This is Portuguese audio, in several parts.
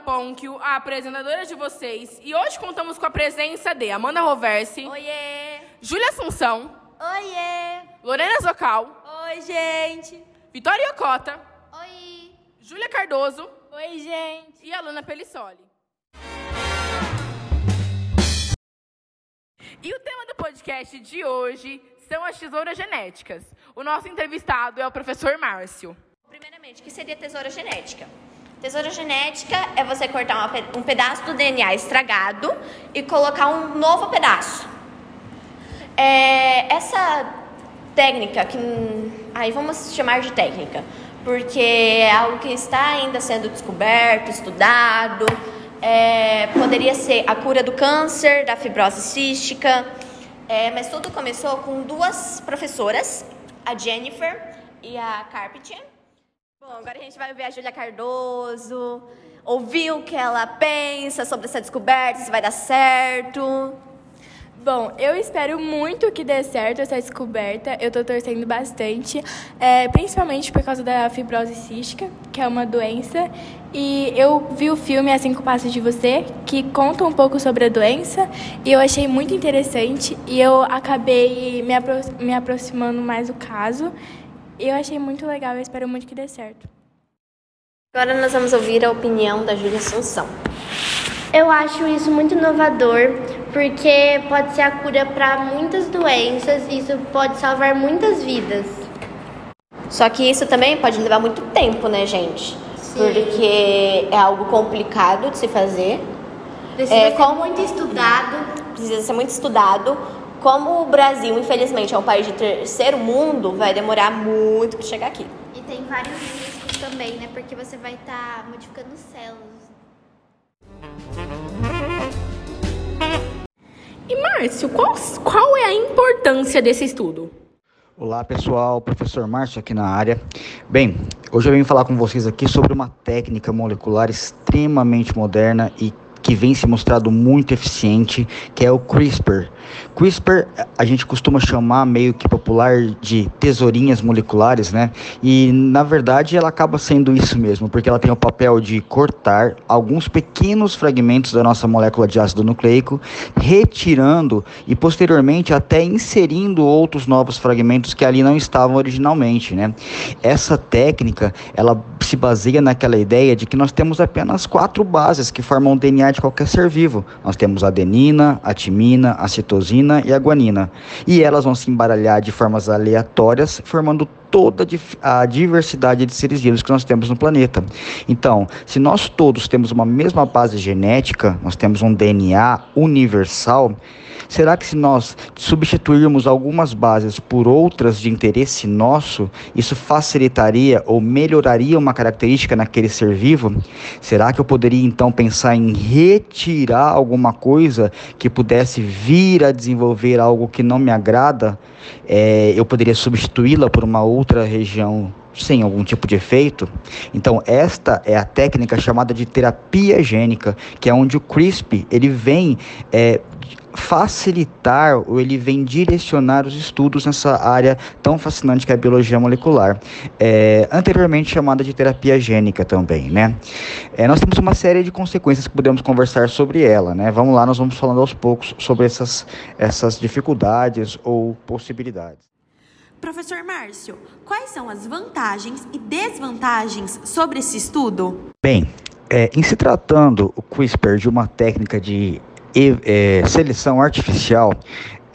Ponquio, a apresentadora de vocês, e hoje contamos com a presença de Amanda Roversi, Oiê! Júlia Assunção, Oiê! Lorena Zocal, Oi, gente! Vitória Ocota, Oi! Júlia Cardoso Oi, gente! e Alana Pelissoli. E o tema do podcast de hoje são as tesouras genéticas. O nosso entrevistado é o professor Márcio. Primeiramente, o que seria tesoura genética? Tesoura genética é você cortar um pedaço do DNA estragado e colocar um novo pedaço. É, essa técnica, que aí vamos chamar de técnica, porque é algo que está ainda sendo descoberto, estudado. É, poderia ser a cura do câncer, da fibrose cística, é, mas tudo começou com duas professoras, a Jennifer e a Carpentier. Bom, agora a gente vai ver a Júlia Cardoso, ouvir o que ela pensa sobre essa descoberta, se vai dar certo. Bom, eu espero muito que dê certo essa descoberta. Eu estou torcendo bastante, é, principalmente por causa da fibrose cística, que é uma doença. E eu vi o filme A Cinco Passos de Você, que conta um pouco sobre a doença, e eu achei muito interessante. E eu acabei me, apro me aproximando mais do caso. E eu achei muito legal, eu espero muito que dê certo. Agora nós vamos ouvir a opinião da Júlia Assunção. Eu acho isso muito inovador, porque pode ser a cura para muitas doenças e isso pode salvar muitas vidas. Só que isso também pode levar muito tempo, né, gente? Porque é algo complicado de se fazer, Precisa É, ser como- muito estudado. precisa ser muito estudado. Como o Brasil, infelizmente, é um país de terceiro mundo, vai demorar muito para chegar aqui. E tem vários riscos também, né? Porque você vai estar modificando células. E Márcio, qual, qual é a importância desse estudo? Olá pessoal, professor Márcio aqui na área. Bem, hoje eu venho falar com vocês aqui sobre uma técnica molecular extremamente moderna e que vem se mostrado muito eficiente, que é o CRISPR. CRISPR a gente costuma chamar meio que popular de tesourinhas moleculares, né? E na verdade ela acaba sendo isso mesmo, porque ela tem o papel de cortar alguns pequenos fragmentos da nossa molécula de ácido nucleico, retirando e posteriormente até inserindo outros novos fragmentos que ali não estavam originalmente, né? Essa técnica, ela se baseia naquela ideia de que nós temos apenas quatro bases que formam o DNA de qualquer ser vivo. Nós temos a adenina, a timina, a citosina e a guanina. E elas vão se embaralhar de formas aleatórias, formando toda a diversidade de seres vivos que nós temos no planeta. Então, se nós todos temos uma mesma base genética, nós temos um DNA universal, será que se nós substituirmos algumas bases por outras de interesse nosso, isso facilitaria ou melhoraria uma característica naquele ser vivo? Será que eu poderia então pensar em retirar alguma coisa que pudesse vir a desenvolver algo que não me agrada? É, eu poderia substituí-la por uma outra região sem algum tipo de efeito. Então, esta é a técnica chamada de terapia gênica, que é onde o CRISP ele vem é, facilitar ou ele vem direcionar os estudos nessa área tão fascinante que é a biologia molecular, é, anteriormente chamada de terapia gênica também, né? É, nós temos uma série de consequências que podemos conversar sobre ela, né? Vamos lá, nós vamos falando aos poucos sobre essas, essas dificuldades ou possibilidades. Professor Márcio, quais são as vantagens e desvantagens sobre esse estudo? Bem, é, em se tratando o CRISPR de uma técnica de é, seleção artificial,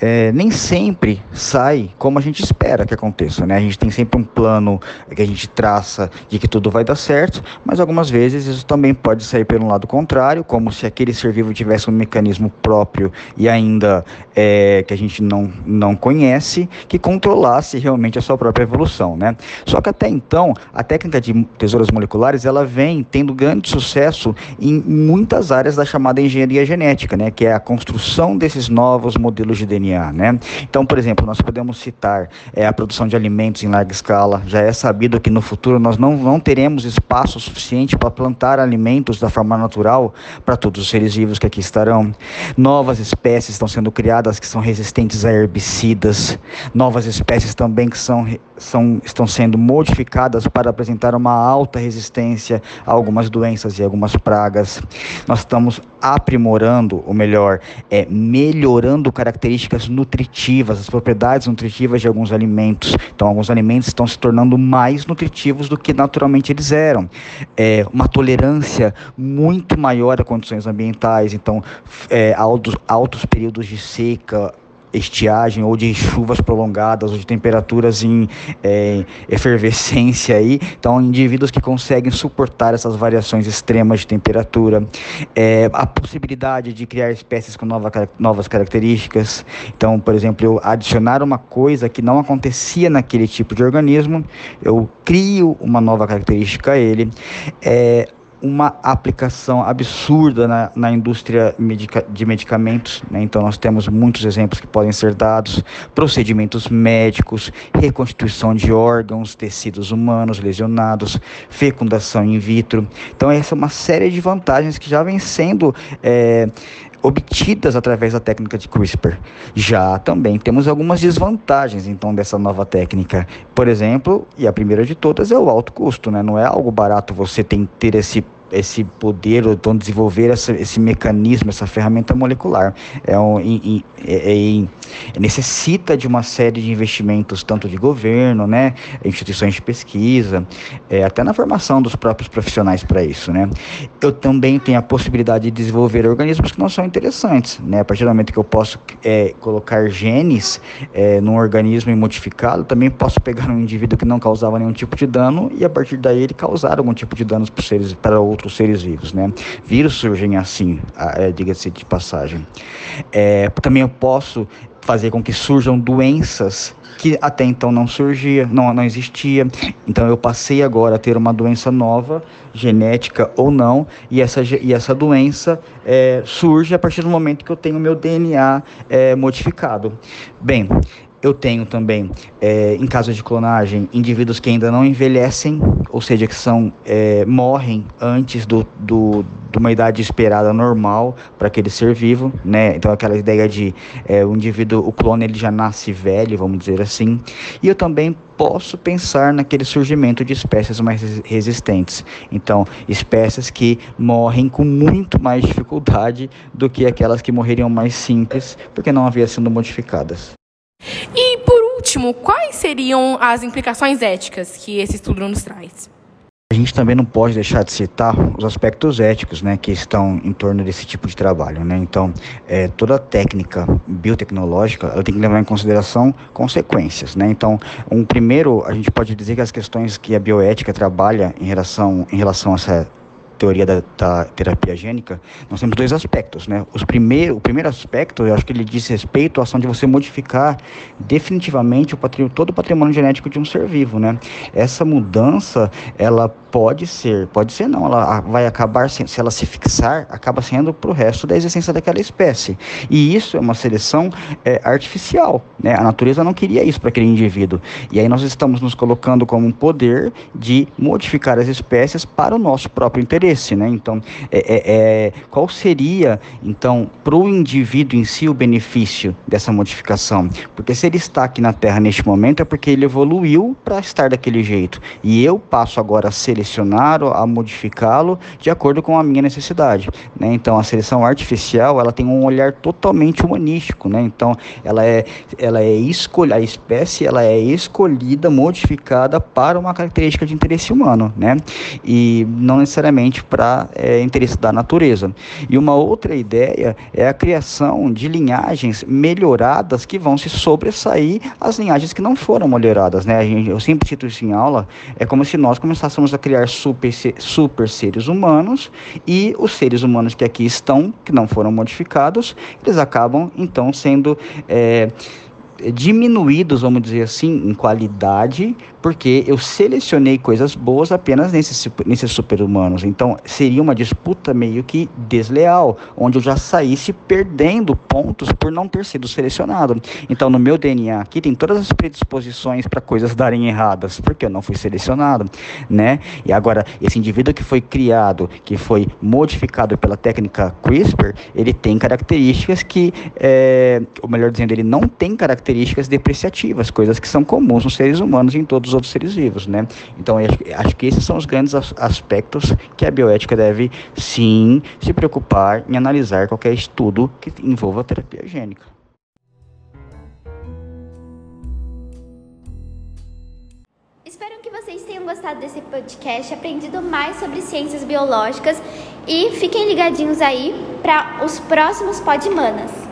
é, nem sempre sai como a gente espera que aconteça, né? A gente tem sempre um plano que a gente traça de que tudo vai dar certo, mas algumas vezes isso também pode sair pelo lado contrário, como se aquele ser vivo tivesse um mecanismo próprio e ainda é, que a gente não, não conhece, que controlasse realmente a sua própria evolução, né? Só que até então, a técnica de tesouras moleculares, ela vem tendo grande sucesso em muitas áreas da chamada engenharia genética, né? Que é a construção desses novos modelos de DNA né? Então, por exemplo, nós podemos citar é, a produção de alimentos em larga escala. Já é sabido que no futuro nós não, não teremos espaço suficiente para plantar alimentos da forma natural para todos os seres vivos que aqui estarão. Novas espécies estão sendo criadas que são resistentes a herbicidas. Novas espécies também que são são, estão sendo modificadas para apresentar uma alta resistência a algumas doenças e algumas pragas. Nós estamos aprimorando, ou melhor, é, melhorando características nutritivas, as propriedades nutritivas de alguns alimentos. Então, alguns alimentos estão se tornando mais nutritivos do que naturalmente eles eram. É, uma tolerância muito maior a condições ambientais, então, é, altos, altos períodos de seca, estiagem ou de chuvas prolongadas ou de temperaturas em é, efervescência aí. Então, indivíduos que conseguem suportar essas variações extremas de temperatura, é, a possibilidade de criar espécies com nova, novas características. Então, por exemplo, eu adicionar uma coisa que não acontecia naquele tipo de organismo, eu crio uma nova característica a ele. É, uma aplicação absurda na, na indústria medica, de medicamentos. Né? Então, nós temos muitos exemplos que podem ser dados: procedimentos médicos, reconstituição de órgãos, tecidos humanos lesionados, fecundação in vitro. Então, essa é uma série de vantagens que já vem sendo. É, obtidas através da técnica de CRISPR. Já também temos algumas desvantagens então dessa nova técnica. Por exemplo, e a primeira de todas é o alto custo, né? Não é algo barato você ter esse esse poder, ou então desenvolver essa, esse mecanismo, essa ferramenta molecular. É um, é, é, necessita de uma série de investimentos, tanto de governo, né, instituições de pesquisa, é, até na formação dos próprios profissionais para isso. Né. Eu também tenho a possibilidade de desenvolver organismos que não são interessantes. Né, a partir do momento que eu posso é, colocar genes é, num organismo e modificá-lo, também posso pegar um indivíduo que não causava nenhum tipo de dano e a partir daí ele causar algum tipo de danos para, seres, para outros seres vivos. Né. Vírus surgem assim, é, diga-se de passagem. É, também eu posso fazer com que surjam doenças que até então não surgia, não, não existia. Então eu passei agora a ter uma doença nova, genética ou não, e essa, e essa doença é, surge a partir do momento que eu tenho meu DNA é, modificado. Bem, eu tenho também, é, em caso de clonagem, indivíduos que ainda não envelhecem, ou seja, que são é, morrem antes do, do, de uma idade esperada normal para aquele ser vivo, né? Então aquela ideia de é, o indivíduo, o clone ele já nasce velho, vamos dizer assim. E eu também posso pensar naquele surgimento de espécies mais resistentes. Então, espécies que morrem com muito mais dificuldade do que aquelas que morreriam mais simples, porque não haviam sido modificadas. E, por último, quais seriam as implicações éticas que esse estudo nos traz? A gente também não pode deixar de citar os aspectos éticos né, que estão em torno desse tipo de trabalho. Né? Então, é, toda técnica biotecnológica ela tem que levar em consideração consequências. Né? Então, um primeiro, a gente pode dizer que as questões que a bioética trabalha em relação, em relação a essa teoria da, da, terapia gênica, nós temos dois aspectos, né? Os primeiro, o primeiro aspecto, eu acho que ele diz respeito à ação de você modificar definitivamente o patrimônio, todo o patrimônio genético de um ser vivo, né? Essa mudança, ela pode ser, pode ser não, ela vai acabar, se ela se fixar, acaba sendo para o resto da existência daquela espécie. E isso é uma seleção é, artificial, né? A natureza não queria isso para aquele indivíduo. E aí nós estamos nos colocando como um poder de modificar as espécies para o nosso próprio interesse interesse, né? Então, é, é, é qual seria, então, para o indivíduo em si o benefício dessa modificação? Porque se ele está aqui na Terra neste momento é porque ele evoluiu para estar daquele jeito. E eu passo agora a selecionar, a modificá-lo de acordo com a minha necessidade, né? Então, a seleção artificial, ela tem um olhar totalmente humanístico, né? Então, ela é, ela é escolhida, a espécie, ela é escolhida, modificada para uma característica de interesse humano, né? E não necessariamente para é, interesse da natureza. E uma outra ideia é a criação de linhagens melhoradas que vão se sobressair às linhagens que não foram melhoradas. Né? Eu sempre cito isso em aula, é como se nós começássemos a criar super, super seres humanos e os seres humanos que aqui estão, que não foram modificados, eles acabam então sendo. É, diminuídos, vamos dizer assim, em qualidade, porque eu selecionei coisas boas apenas nesses, nesses super-humanos. Então, seria uma disputa meio que desleal, onde eu já saísse perdendo pontos por não ter sido selecionado. Então, no meu DNA aqui tem todas as predisposições para coisas darem erradas, porque eu não fui selecionado, né? E agora, esse indivíduo que foi criado, que foi modificado pela técnica CRISPR, ele tem características que, é, ou melhor dizendo, ele não tem características características depreciativas, coisas que são comuns nos seres humanos e em todos os outros seres vivos, né? Então, acho, que esses são os grandes aspectos que a bioética deve, sim, se preocupar em analisar qualquer estudo que envolva terapia gênica. Espero que vocês tenham gostado desse podcast, aprendido mais sobre ciências biológicas e fiquem ligadinhos aí para os próximos Podmanas.